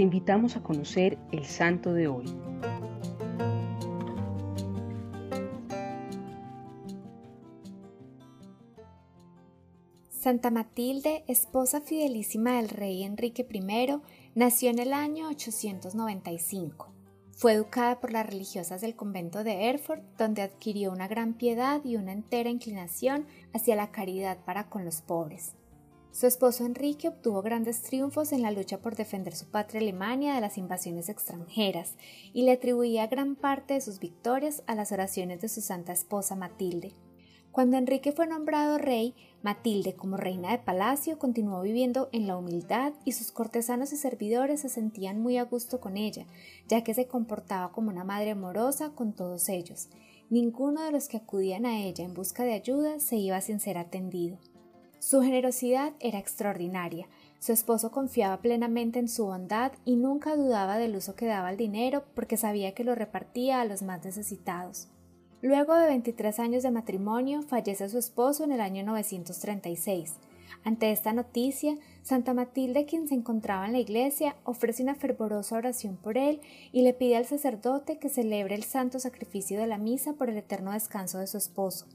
te invitamos a conocer el santo de hoy. Santa Matilde, esposa fidelísima del rey Enrique I, nació en el año 895. Fue educada por las religiosas del convento de Erfurt, donde adquirió una gran piedad y una entera inclinación hacia la caridad para con los pobres. Su esposo Enrique obtuvo grandes triunfos en la lucha por defender su patria Alemania de las invasiones extranjeras y le atribuía gran parte de sus victorias a las oraciones de su santa esposa Matilde. Cuando Enrique fue nombrado rey, Matilde, como reina de palacio, continuó viviendo en la humildad y sus cortesanos y servidores se sentían muy a gusto con ella, ya que se comportaba como una madre amorosa con todos ellos. Ninguno de los que acudían a ella en busca de ayuda se iba sin ser atendido. Su generosidad era extraordinaria. Su esposo confiaba plenamente en su bondad y nunca dudaba del uso que daba el dinero porque sabía que lo repartía a los más necesitados. Luego de 23 años de matrimonio, fallece su esposo en el año 936. Ante esta noticia, Santa Matilde, quien se encontraba en la iglesia, ofrece una fervorosa oración por él y le pide al sacerdote que celebre el santo sacrificio de la misa por el eterno descanso de su esposo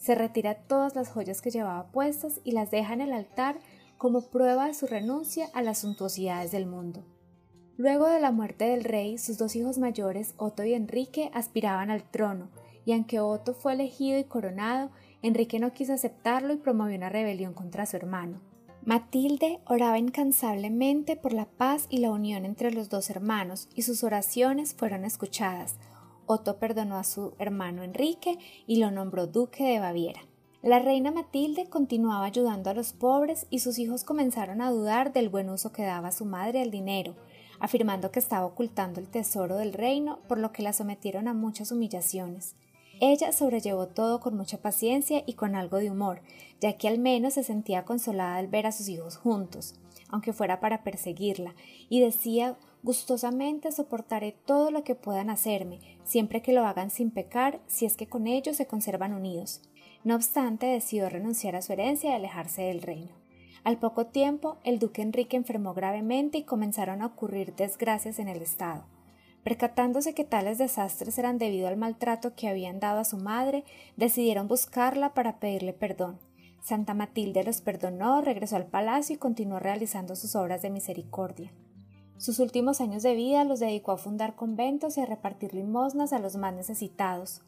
se retira todas las joyas que llevaba puestas y las deja en el altar como prueba de su renuncia a las suntuosidades del mundo. Luego de la muerte del rey, sus dos hijos mayores, Otto y Enrique, aspiraban al trono, y aunque Otto fue elegido y coronado, Enrique no quiso aceptarlo y promovió una rebelión contra su hermano. Matilde oraba incansablemente por la paz y la unión entre los dos hermanos, y sus oraciones fueron escuchadas, Otto perdonó a su hermano Enrique y lo nombró duque de Baviera. La reina Matilde continuaba ayudando a los pobres y sus hijos comenzaron a dudar del buen uso que daba su madre al dinero, afirmando que estaba ocultando el tesoro del reino, por lo que la sometieron a muchas humillaciones. Ella sobrellevó todo con mucha paciencia y con algo de humor, ya que al menos se sentía consolada al ver a sus hijos juntos, aunque fuera para perseguirla, y decía Gustosamente soportaré todo lo que puedan hacerme, siempre que lo hagan sin pecar, si es que con ellos se conservan unidos. No obstante, decidió renunciar a su herencia y alejarse del reino. Al poco tiempo, el duque Enrique enfermó gravemente y comenzaron a ocurrir desgracias en el estado. Percatándose que tales desastres eran debido al maltrato que habían dado a su madre, decidieron buscarla para pedirle perdón. Santa Matilde los perdonó, regresó al palacio y continuó realizando sus obras de misericordia. Sus últimos años de vida los dedicó a fundar conventos y a repartir limosnas a los más necesitados.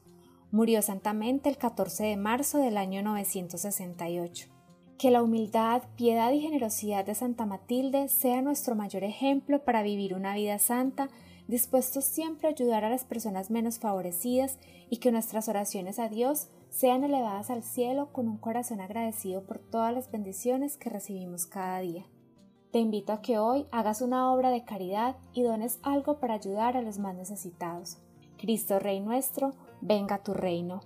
Murió santamente el 14 de marzo del año 968. Que la humildad, piedad y generosidad de Santa Matilde sea nuestro mayor ejemplo para vivir una vida santa, dispuestos siempre a ayudar a las personas menos favorecidas y que nuestras oraciones a Dios sean elevadas al cielo con un corazón agradecido por todas las bendiciones que recibimos cada día. Te invito a que hoy hagas una obra de caridad y dones algo para ayudar a los más necesitados. Cristo Rey nuestro, venga tu reino.